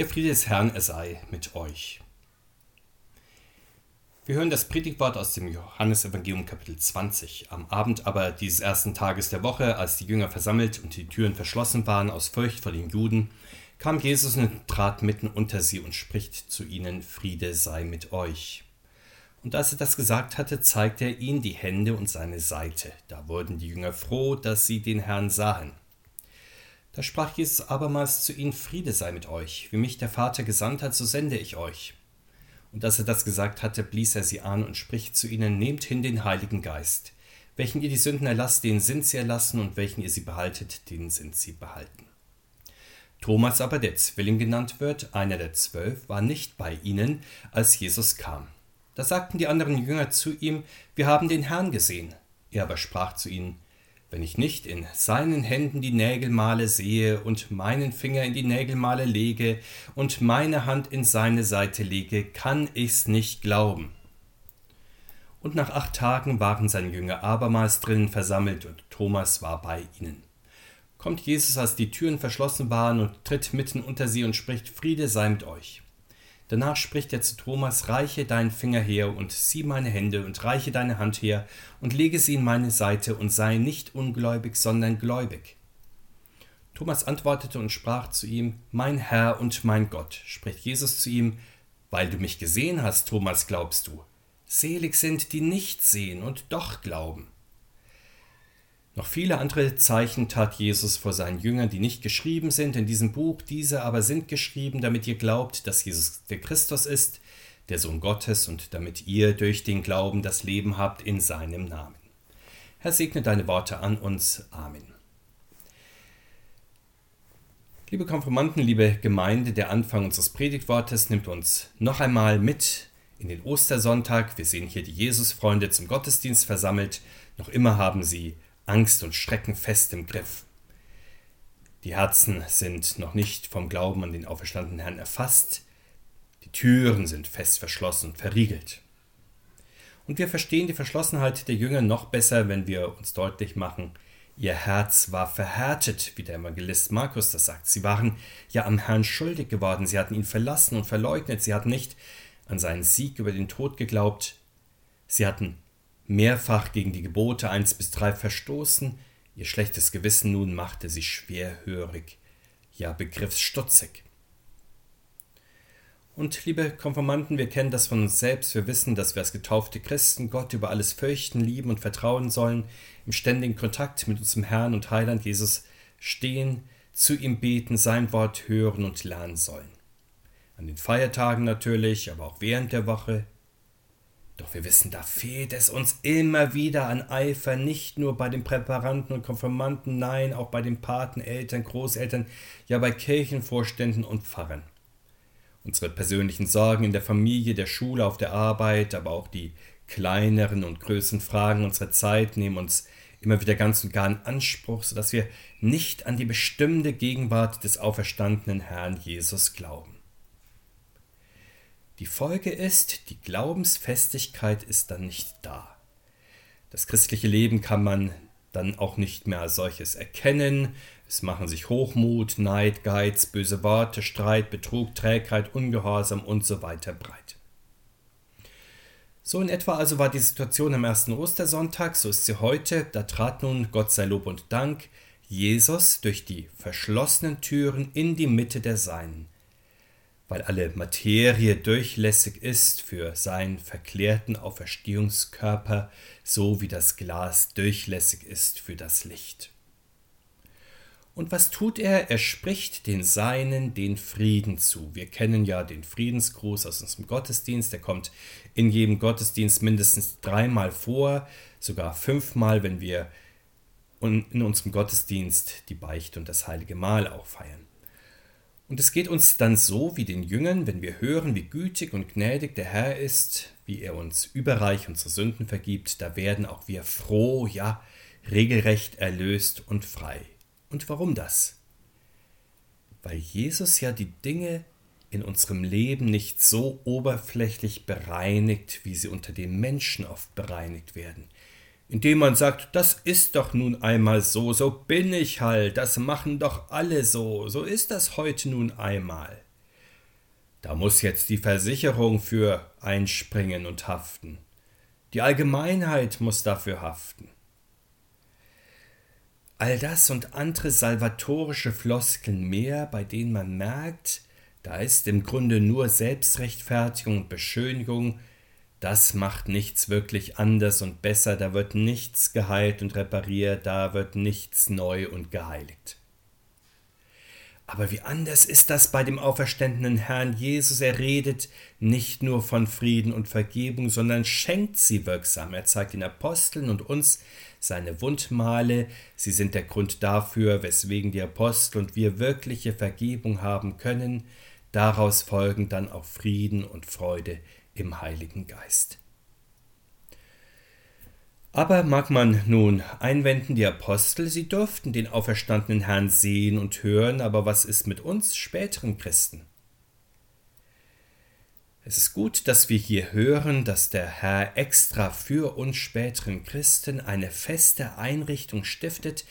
Der Friede des Herrn er sei mit euch. Wir hören das Predigtwort aus dem Johannesevangelium Kapitel 20. Am Abend aber dieses ersten Tages der Woche, als die Jünger versammelt und die Türen verschlossen waren aus Furcht vor den Juden, kam Jesus und trat mitten unter sie und spricht zu ihnen, Friede sei mit euch. Und als er das gesagt hatte, zeigte er ihnen die Hände und seine Seite. Da wurden die Jünger froh, dass sie den Herrn sahen. Da sprach Jesus abermals zu ihnen, Friede sei mit euch, wie mich der Vater gesandt hat, so sende ich euch. Und als er das gesagt hatte, blies er sie an und spricht zu ihnen, nehmt hin den Heiligen Geist. Welchen ihr die Sünden erlasst, denen sind sie erlassen, und welchen ihr sie behaltet, denen sind sie behalten. Thomas aber, der Zwilling genannt wird, einer der zwölf, war nicht bei ihnen, als Jesus kam. Da sagten die anderen Jünger zu ihm, wir haben den Herrn gesehen. Er aber sprach zu ihnen, wenn ich nicht in seinen Händen die Nägelmale sehe und meinen Finger in die Nägelmale lege und meine Hand in seine Seite lege, kann ich's nicht glauben. Und nach acht Tagen waren seine Jünger abermals drinnen versammelt und Thomas war bei ihnen. Kommt Jesus, als die Türen verschlossen waren und tritt mitten unter sie und spricht, Friede sei mit euch. Danach spricht er zu Thomas, reiche deinen Finger her und sieh meine Hände und reiche deine Hand her und lege sie in meine Seite und sei nicht ungläubig, sondern gläubig. Thomas antwortete und sprach zu ihm, Mein Herr und mein Gott, spricht Jesus zu ihm, weil du mich gesehen hast, Thomas, glaubst du. Selig sind, die nicht sehen und doch glauben. Noch viele andere Zeichen tat Jesus vor seinen Jüngern, die nicht geschrieben sind in diesem Buch, diese aber sind geschrieben, damit ihr glaubt, dass Jesus der Christus ist, der Sohn Gottes, und damit ihr durch den Glauben das Leben habt in seinem Namen. Herr, segne deine Worte an uns. Amen. Liebe Konfirmanden, liebe Gemeinde, der Anfang unseres Predigtwortes nimmt uns noch einmal mit in den Ostersonntag. Wir sehen hier die Jesusfreunde zum Gottesdienst versammelt. Noch immer haben sie Angst und Schrecken fest im Griff. Die Herzen sind noch nicht vom Glauben an den auferstandenen Herrn erfasst, die Türen sind fest verschlossen und verriegelt. Und wir verstehen die Verschlossenheit der Jünger noch besser, wenn wir uns deutlich machen, ihr Herz war verhärtet, wie der Evangelist Markus das sagt. Sie waren ja am Herrn schuldig geworden, sie hatten ihn verlassen und verleugnet, sie hatten nicht an seinen Sieg über den Tod geglaubt, sie hatten mehrfach gegen die Gebote 1 bis 3 verstoßen, ihr schlechtes Gewissen nun machte sie schwerhörig, ja begriffsstutzig. Und liebe Konformanten, wir kennen das von uns selbst, wir wissen, dass wir als getaufte Christen Gott über alles fürchten, lieben und vertrauen sollen, im ständigen Kontakt mit unserem Herrn und Heiland Jesus stehen, zu ihm beten, sein Wort hören und lernen sollen. An den Feiertagen natürlich, aber auch während der Woche, doch wir wissen, da fehlt es uns immer wieder an Eifer, nicht nur bei den Präparanten und Konfirmanten, nein, auch bei den Paten, Eltern, Großeltern, ja bei Kirchenvorständen und Pfarrern. Unsere persönlichen Sorgen in der Familie, der Schule, auf der Arbeit, aber auch die kleineren und größeren Fragen unserer Zeit nehmen uns immer wieder ganz und gar in Anspruch, sodass wir nicht an die bestimmte Gegenwart des auferstandenen Herrn Jesus glauben. Die Folge ist, die Glaubensfestigkeit ist dann nicht da. Das christliche Leben kann man dann auch nicht mehr als solches erkennen. Es machen sich Hochmut, Neid, Geiz, böse Worte, Streit, Betrug, Trägheit, Ungehorsam und so weiter breit. So in etwa also war die Situation am ersten Ostersonntag, so ist sie heute. Da trat nun, Gott sei Lob und Dank, Jesus durch die verschlossenen Türen in die Mitte der Seinen weil alle Materie durchlässig ist für seinen verklärten Auferstehungskörper, so wie das Glas durchlässig ist für das Licht. Und was tut er? Er spricht den Seinen den Frieden zu. Wir kennen ja den Friedensgruß aus unserem Gottesdienst. Der kommt in jedem Gottesdienst mindestens dreimal vor, sogar fünfmal, wenn wir in unserem Gottesdienst die Beichte und das heilige Mahl auch feiern. Und es geht uns dann so wie den Jüngern, wenn wir hören, wie gütig und gnädig der Herr ist, wie er uns überreich unsere Sünden vergibt, da werden auch wir froh, ja, regelrecht erlöst und frei. Und warum das? Weil Jesus ja die Dinge in unserem Leben nicht so oberflächlich bereinigt, wie sie unter den Menschen oft bereinigt werden indem man sagt, das ist doch nun einmal so, so bin ich halt, das machen doch alle so, so ist das heute nun einmal. Da muss jetzt die Versicherung für einspringen und haften. Die Allgemeinheit muss dafür haften. All das und andere salvatorische Floskeln mehr, bei denen man merkt, da ist im Grunde nur Selbstrechtfertigung und Beschönigung, das macht nichts wirklich anders und besser, da wird nichts geheilt und repariert, da wird nichts neu und geheiligt. Aber wie anders ist das bei dem auferstandenen Herrn Jesus. Er redet nicht nur von Frieden und Vergebung, sondern schenkt sie wirksam. Er zeigt den Aposteln und uns seine Wundmale. Sie sind der Grund dafür, weswegen die Apostel und wir wirkliche Vergebung haben können. Daraus folgen dann auch Frieden und Freude im Heiligen Geist. Aber mag man nun einwenden, die Apostel, sie durften den auferstandenen Herrn sehen und hören, aber was ist mit uns späteren Christen? Es ist gut, dass wir hier hören, dass der Herr extra für uns späteren Christen eine feste Einrichtung stiftet,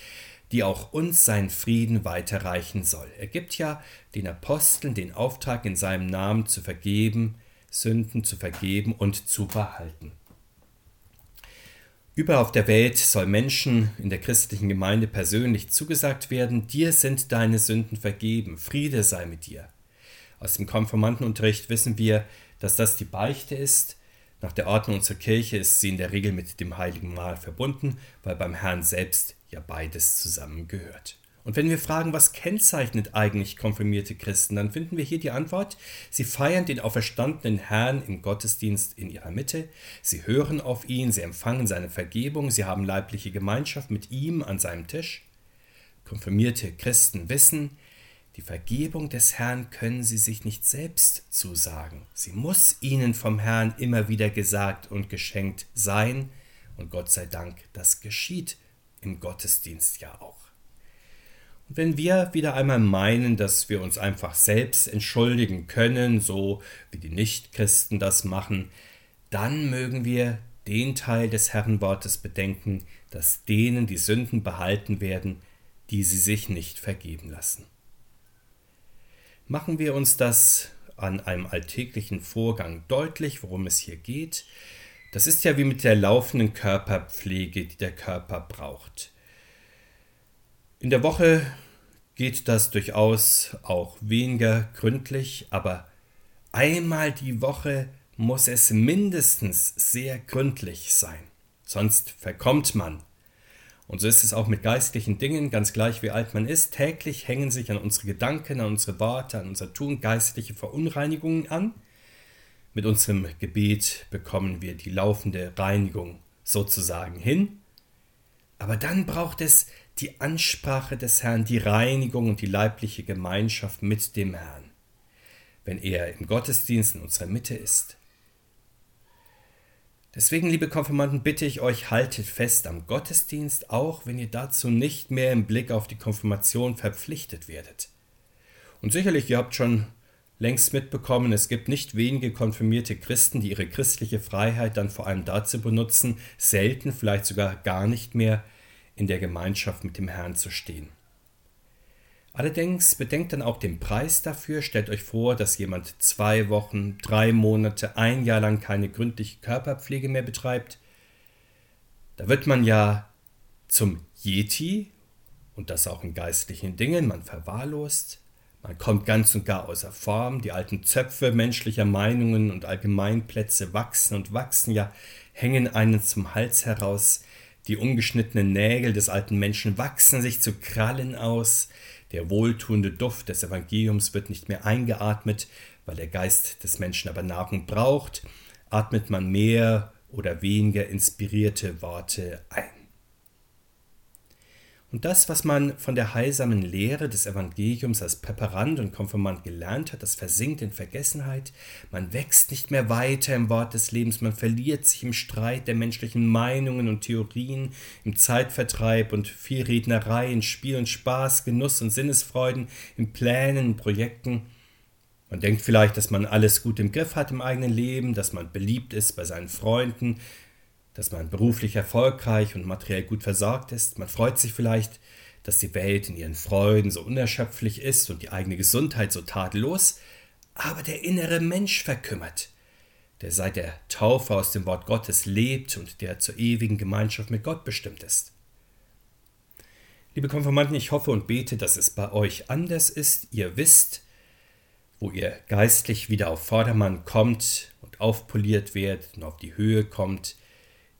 die auch uns seinen Frieden weiterreichen soll. Er gibt ja den Aposteln den Auftrag, in seinem Namen zu vergeben, Sünden zu vergeben und zu behalten. Überall auf der Welt soll Menschen in der christlichen Gemeinde persönlich zugesagt werden, dir sind deine Sünden vergeben, Friede sei mit dir. Aus dem Konformantenunterricht wissen wir, dass das die Beichte ist. Nach der Ordnung unserer Kirche ist sie in der Regel mit dem heiligen Mahl verbunden, weil beim Herrn selbst ja beides zusammengehört. Und wenn wir fragen, was kennzeichnet eigentlich konfirmierte Christen, dann finden wir hier die Antwort, sie feiern den auferstandenen Herrn im Gottesdienst in ihrer Mitte, sie hören auf ihn, sie empfangen seine Vergebung, sie haben leibliche Gemeinschaft mit ihm an seinem Tisch. Konfirmierte Christen wissen, die Vergebung des Herrn können sie sich nicht selbst zusagen. Sie muss ihnen vom Herrn immer wieder gesagt und geschenkt sein. Und Gott sei Dank, das geschieht im Gottesdienst ja auch. Wenn wir wieder einmal meinen, dass wir uns einfach selbst entschuldigen können, so wie die Nichtchristen das machen, dann mögen wir den Teil des Herrenwortes bedenken, dass denen die Sünden behalten werden, die sie sich nicht vergeben lassen. Machen wir uns das an einem alltäglichen Vorgang deutlich, worum es hier geht. Das ist ja wie mit der laufenden Körperpflege, die der Körper braucht. In der Woche geht das durchaus auch weniger gründlich, aber einmal die Woche muss es mindestens sehr gründlich sein, sonst verkommt man. Und so ist es auch mit geistlichen Dingen, ganz gleich wie alt man ist. Täglich hängen sich an unsere Gedanken, an unsere Worte, an unser Tun geistliche Verunreinigungen an. Mit unserem Gebet bekommen wir die laufende Reinigung sozusagen hin. Aber dann braucht es die Ansprache des Herrn, die Reinigung und die leibliche Gemeinschaft mit dem Herrn, wenn er im Gottesdienst in unserer Mitte ist. Deswegen, liebe Konfirmanden, bitte ich euch, haltet fest am Gottesdienst, auch wenn ihr dazu nicht mehr im Blick auf die Konfirmation verpflichtet werdet. Und sicherlich, ihr habt schon längst mitbekommen, es gibt nicht wenige konfirmierte Christen, die ihre christliche Freiheit dann vor allem dazu benutzen, selten, vielleicht sogar gar nicht mehr in der Gemeinschaft mit dem Herrn zu stehen. Allerdings bedenkt dann auch den Preis dafür. Stellt euch vor, dass jemand zwei Wochen, drei Monate, ein Jahr lang keine gründliche Körperpflege mehr betreibt. Da wird man ja zum Yeti und das auch in geistlichen Dingen. Man verwahrlost, man kommt ganz und gar außer Form. Die alten Zöpfe menschlicher Meinungen und Allgemeinplätze wachsen und wachsen, ja hängen einen zum Hals heraus. Die ungeschnittenen Nägel des alten Menschen wachsen sich zu Krallen aus. Der wohltuende Duft des Evangeliums wird nicht mehr eingeatmet, weil der Geist des Menschen aber Nahrung braucht. Atmet man mehr oder weniger inspirierte Worte ein. Und das, was man von der heilsamen Lehre des Evangeliums als Präparant und Konfirmant gelernt hat, das versinkt in Vergessenheit. Man wächst nicht mehr weiter im Wort des Lebens, man verliert sich im Streit der menschlichen Meinungen und Theorien, im Zeitvertreib und Vielrednerei, in Spiel und Spaß, Genuss und Sinnesfreuden, in Plänen, in Projekten. Man denkt vielleicht, dass man alles gut im Griff hat im eigenen Leben, dass man beliebt ist bei seinen Freunden, dass man beruflich erfolgreich und materiell gut versorgt ist. Man freut sich vielleicht, dass die Welt in ihren Freuden so unerschöpflich ist und die eigene Gesundheit so tadellos. aber der innere Mensch verkümmert, der seit der Taufe aus dem Wort Gottes lebt und der zur ewigen Gemeinschaft mit Gott bestimmt ist. Liebe Konformanten, ich hoffe und bete, dass es bei euch anders ist. Ihr wisst, wo ihr geistlich wieder auf Vordermann kommt und aufpoliert werdet und auf die Höhe kommt,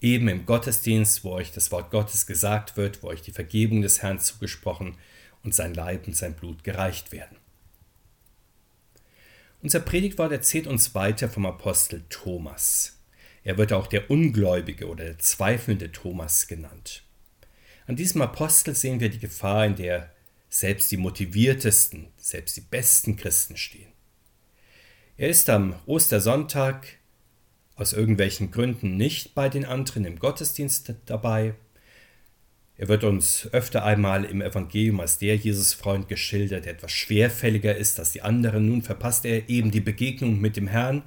eben im Gottesdienst, wo euch das Wort Gottes gesagt wird, wo euch die Vergebung des Herrn zugesprochen und sein Leib und sein Blut gereicht werden. Unser Predigtwort erzählt uns weiter vom Apostel Thomas. Er wird auch der Ungläubige oder der zweifelnde Thomas genannt. An diesem Apostel sehen wir die Gefahr, in der selbst die motiviertesten, selbst die besten Christen stehen. Er ist am Ostersonntag aus irgendwelchen Gründen nicht bei den anderen im Gottesdienst dabei. Er wird uns öfter einmal im Evangelium als der Jesusfreund geschildert, der etwas schwerfälliger ist als die anderen. Nun verpasst er eben die Begegnung mit dem Herrn.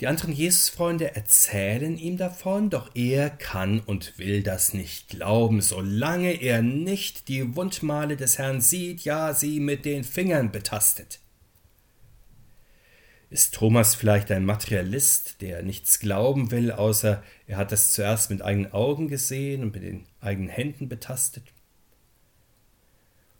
Die anderen Jesusfreunde erzählen ihm davon, doch er kann und will das nicht glauben, solange er nicht die Wundmale des Herrn sieht, ja sie mit den Fingern betastet. Ist Thomas vielleicht ein Materialist, der nichts glauben will, außer er hat es zuerst mit eigenen Augen gesehen und mit den eigenen Händen betastet?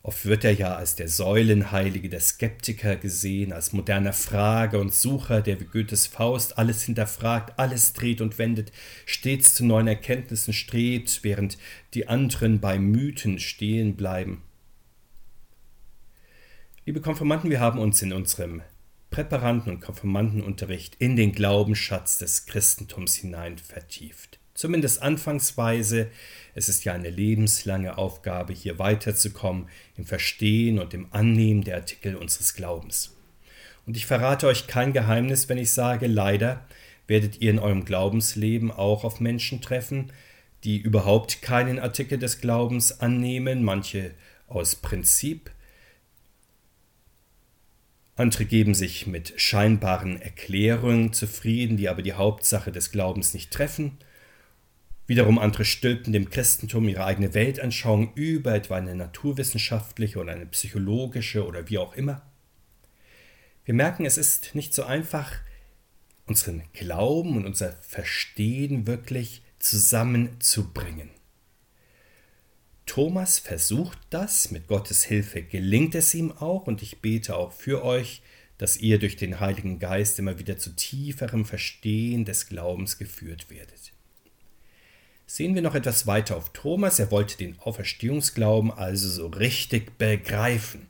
Oft wird er ja als der Säulenheilige der Skeptiker gesehen, als moderner Frager und Sucher, der wie Goethes Faust alles hinterfragt, alles dreht und wendet, stets zu neuen Erkenntnissen strebt, während die anderen bei Mythen stehen bleiben. Liebe Konfirmanden, wir haben uns in unserem Präparanten- und Konfirmandenunterricht in den Glaubensschatz des Christentums hinein vertieft. Zumindest anfangsweise. Es ist ja eine lebenslange Aufgabe, hier weiterzukommen im Verstehen und im Annehmen der Artikel unseres Glaubens. Und ich verrate euch kein Geheimnis, wenn ich sage, leider werdet ihr in eurem Glaubensleben auch auf Menschen treffen, die überhaupt keinen Artikel des Glaubens annehmen, manche aus Prinzip, andere geben sich mit scheinbaren Erklärungen zufrieden, die aber die Hauptsache des Glaubens nicht treffen. Wiederum andere stülpen dem Christentum ihre eigene Weltanschauung über, etwa eine naturwissenschaftliche oder eine psychologische oder wie auch immer. Wir merken, es ist nicht so einfach, unseren Glauben und unser Verstehen wirklich zusammenzubringen. Thomas versucht das, mit Gottes Hilfe gelingt es ihm auch und ich bete auch für euch, dass ihr durch den Heiligen Geist immer wieder zu tieferem Verstehen des Glaubens geführt werdet. Sehen wir noch etwas weiter auf Thomas, er wollte den Auferstehungsglauben also so richtig begreifen.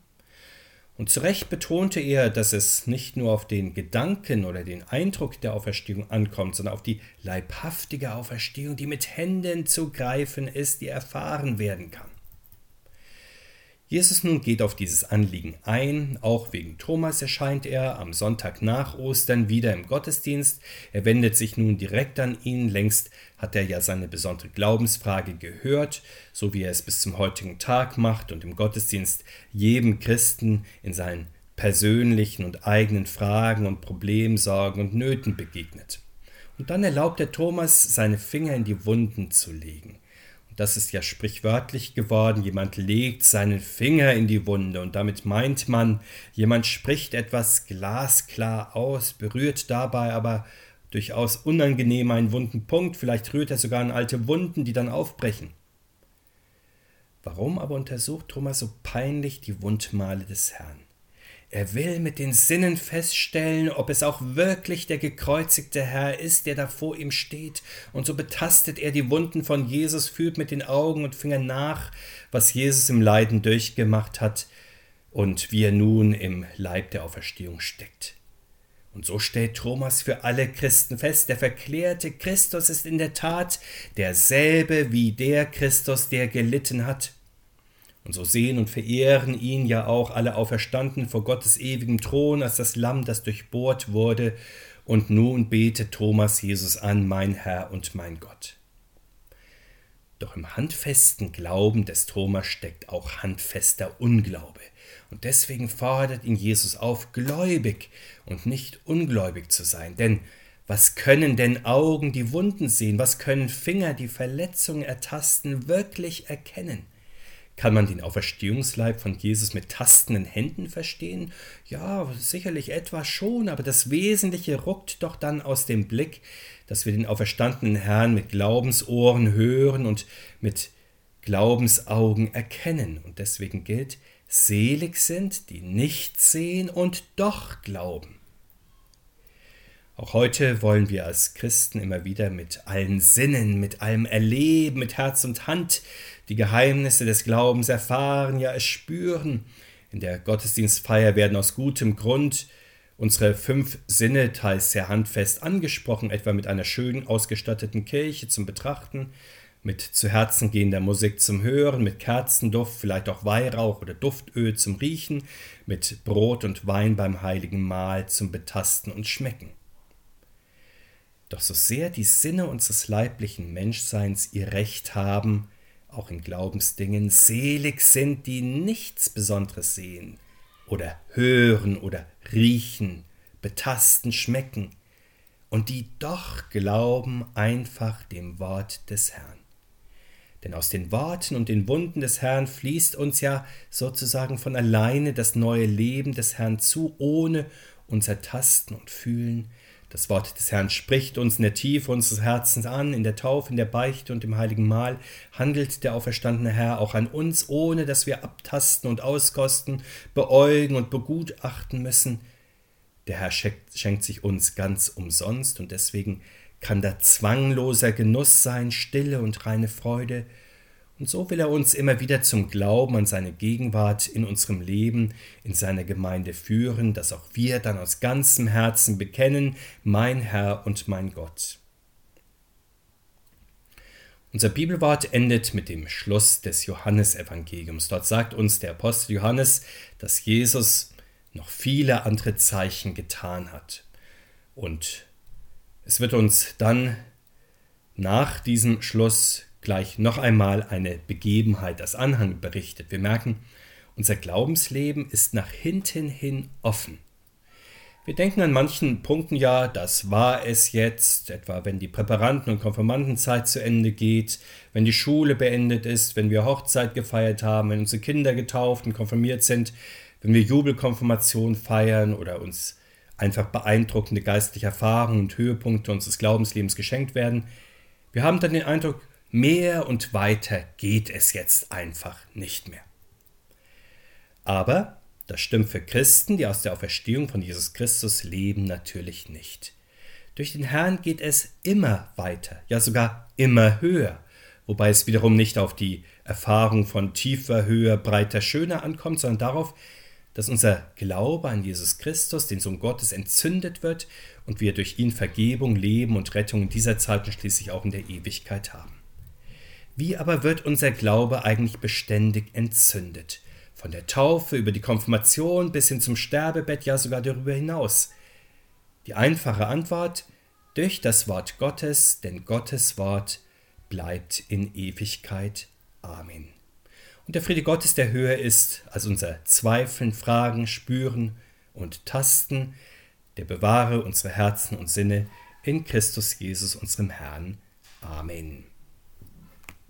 Und zu Recht betonte er, dass es nicht nur auf den Gedanken oder den Eindruck der Auferstehung ankommt, sondern auf die leibhaftige Auferstehung, die mit Händen zu greifen ist, die erfahren werden kann. Jesus nun geht auf dieses Anliegen ein, auch wegen Thomas erscheint er am Sonntag nach Ostern wieder im Gottesdienst. Er wendet sich nun direkt an ihn, längst hat er ja seine besondere Glaubensfrage gehört, so wie er es bis zum heutigen Tag macht und im Gottesdienst jedem Christen in seinen persönlichen und eigenen Fragen und Problemen, Sorgen und Nöten begegnet. Und dann erlaubt er Thomas, seine Finger in die Wunden zu legen das ist ja sprichwörtlich geworden, jemand legt seinen Finger in die Wunde und damit meint man, jemand spricht etwas glasklar aus, berührt dabei aber durchaus unangenehm einen wunden Punkt, vielleicht rührt er sogar an alte Wunden, die dann aufbrechen. Warum aber untersucht Thomas so peinlich die Wundmale des Herrn? Er will mit den Sinnen feststellen, ob es auch wirklich der gekreuzigte Herr ist, der da vor ihm steht, und so betastet er die Wunden von Jesus, fühlt mit den Augen und Fingern nach, was Jesus im Leiden durchgemacht hat und wie er nun im Leib der Auferstehung steckt. Und so stellt Thomas für alle Christen fest, der verklärte Christus ist in der Tat derselbe wie der Christus, der gelitten hat und so sehen und verehren ihn ja auch alle auferstanden vor Gottes ewigem Thron als das Lamm, das durchbohrt wurde. Und nun betet Thomas Jesus an, mein Herr und mein Gott. Doch im handfesten Glauben des Thomas steckt auch handfester Unglaube. Und deswegen fordert ihn Jesus auf, gläubig und nicht ungläubig zu sein. Denn was können denn Augen die Wunden sehen? Was können Finger die Verletzung ertasten, wirklich erkennen? Kann man den Auferstehungsleib von Jesus mit tastenden Händen verstehen? Ja, sicherlich etwas schon, aber das Wesentliche ruckt doch dann aus dem Blick, dass wir den auferstandenen Herrn mit Glaubensohren hören und mit Glaubensaugen erkennen. Und deswegen gilt, selig sind, die nicht sehen und doch glauben. Auch heute wollen wir als Christen immer wieder mit allen Sinnen, mit allem Erleben, mit Herz und Hand die Geheimnisse des Glaubens erfahren, ja es spüren. In der Gottesdienstfeier werden aus gutem Grund unsere fünf Sinne teils sehr handfest angesprochen, etwa mit einer schön ausgestatteten Kirche zum Betrachten, mit zu Herzen gehender Musik zum Hören, mit Kerzenduft, vielleicht auch Weihrauch oder Duftöl zum Riechen, mit Brot und Wein beim heiligen Mahl zum Betasten und Schmecken. Doch so sehr die Sinne unseres leiblichen Menschseins ihr Recht haben, auch in Glaubensdingen, selig sind, die nichts Besonderes sehen oder hören oder riechen, betasten, schmecken und die doch glauben einfach dem Wort des Herrn. Denn aus den Worten und den Wunden des Herrn fließt uns ja sozusagen von alleine das neue Leben des Herrn zu, ohne unser Tasten und Fühlen, das Wort des Herrn spricht uns in der Tiefe unseres Herzens an, in der Taufe, in der Beichte und im heiligen Mahl handelt der auferstandene Herr auch an uns, ohne dass wir abtasten und auskosten, beäugen und begutachten müssen. Der Herr schenkt, schenkt sich uns ganz umsonst und deswegen kann da zwangloser Genuss sein, stille und reine Freude, und so will er uns immer wieder zum Glauben an seine Gegenwart in unserem Leben, in seiner Gemeinde führen, dass auch wir dann aus ganzem Herzen bekennen, mein Herr und mein Gott. Unser Bibelwort endet mit dem Schluss des Johannesevangeliums. Dort sagt uns der Apostel Johannes, dass Jesus noch viele andere Zeichen getan hat. Und es wird uns dann nach diesem Schluss gleich noch einmal eine Begebenheit als Anhang berichtet. Wir merken, unser Glaubensleben ist nach hinten hin offen. Wir denken an manchen Punkten ja, das war es jetzt, etwa wenn die Präparanten- und Konfirmandenzeit zu Ende geht, wenn die Schule beendet ist, wenn wir Hochzeit gefeiert haben, wenn unsere Kinder getauft und konfirmiert sind, wenn wir Jubelkonfirmation feiern oder uns einfach beeindruckende geistliche Erfahrungen und Höhepunkte unseres Glaubenslebens geschenkt werden. Wir haben dann den Eindruck, Mehr und weiter geht es jetzt einfach nicht mehr. Aber das stimmt für Christen, die aus der Auferstehung von Jesus Christus leben, natürlich nicht. Durch den Herrn geht es immer weiter, ja sogar immer höher, wobei es wiederum nicht auf die Erfahrung von tiefer, höher, breiter, schöner ankommt, sondern darauf, dass unser Glaube an Jesus Christus, den Sohn Gottes, entzündet wird und wir durch ihn Vergebung, Leben und Rettung in dieser Zeit und schließlich auch in der Ewigkeit haben. Wie aber wird unser Glaube eigentlich beständig entzündet? Von der Taufe über die Konfirmation bis hin zum Sterbebett, ja sogar darüber hinaus. Die einfache Antwort durch das Wort Gottes, denn Gottes Wort bleibt in Ewigkeit. Amen. Und der Friede Gottes, der höher ist als unser Zweifeln, Fragen, Spüren und Tasten, der bewahre unsere Herzen und Sinne in Christus Jesus, unserem Herrn. Amen.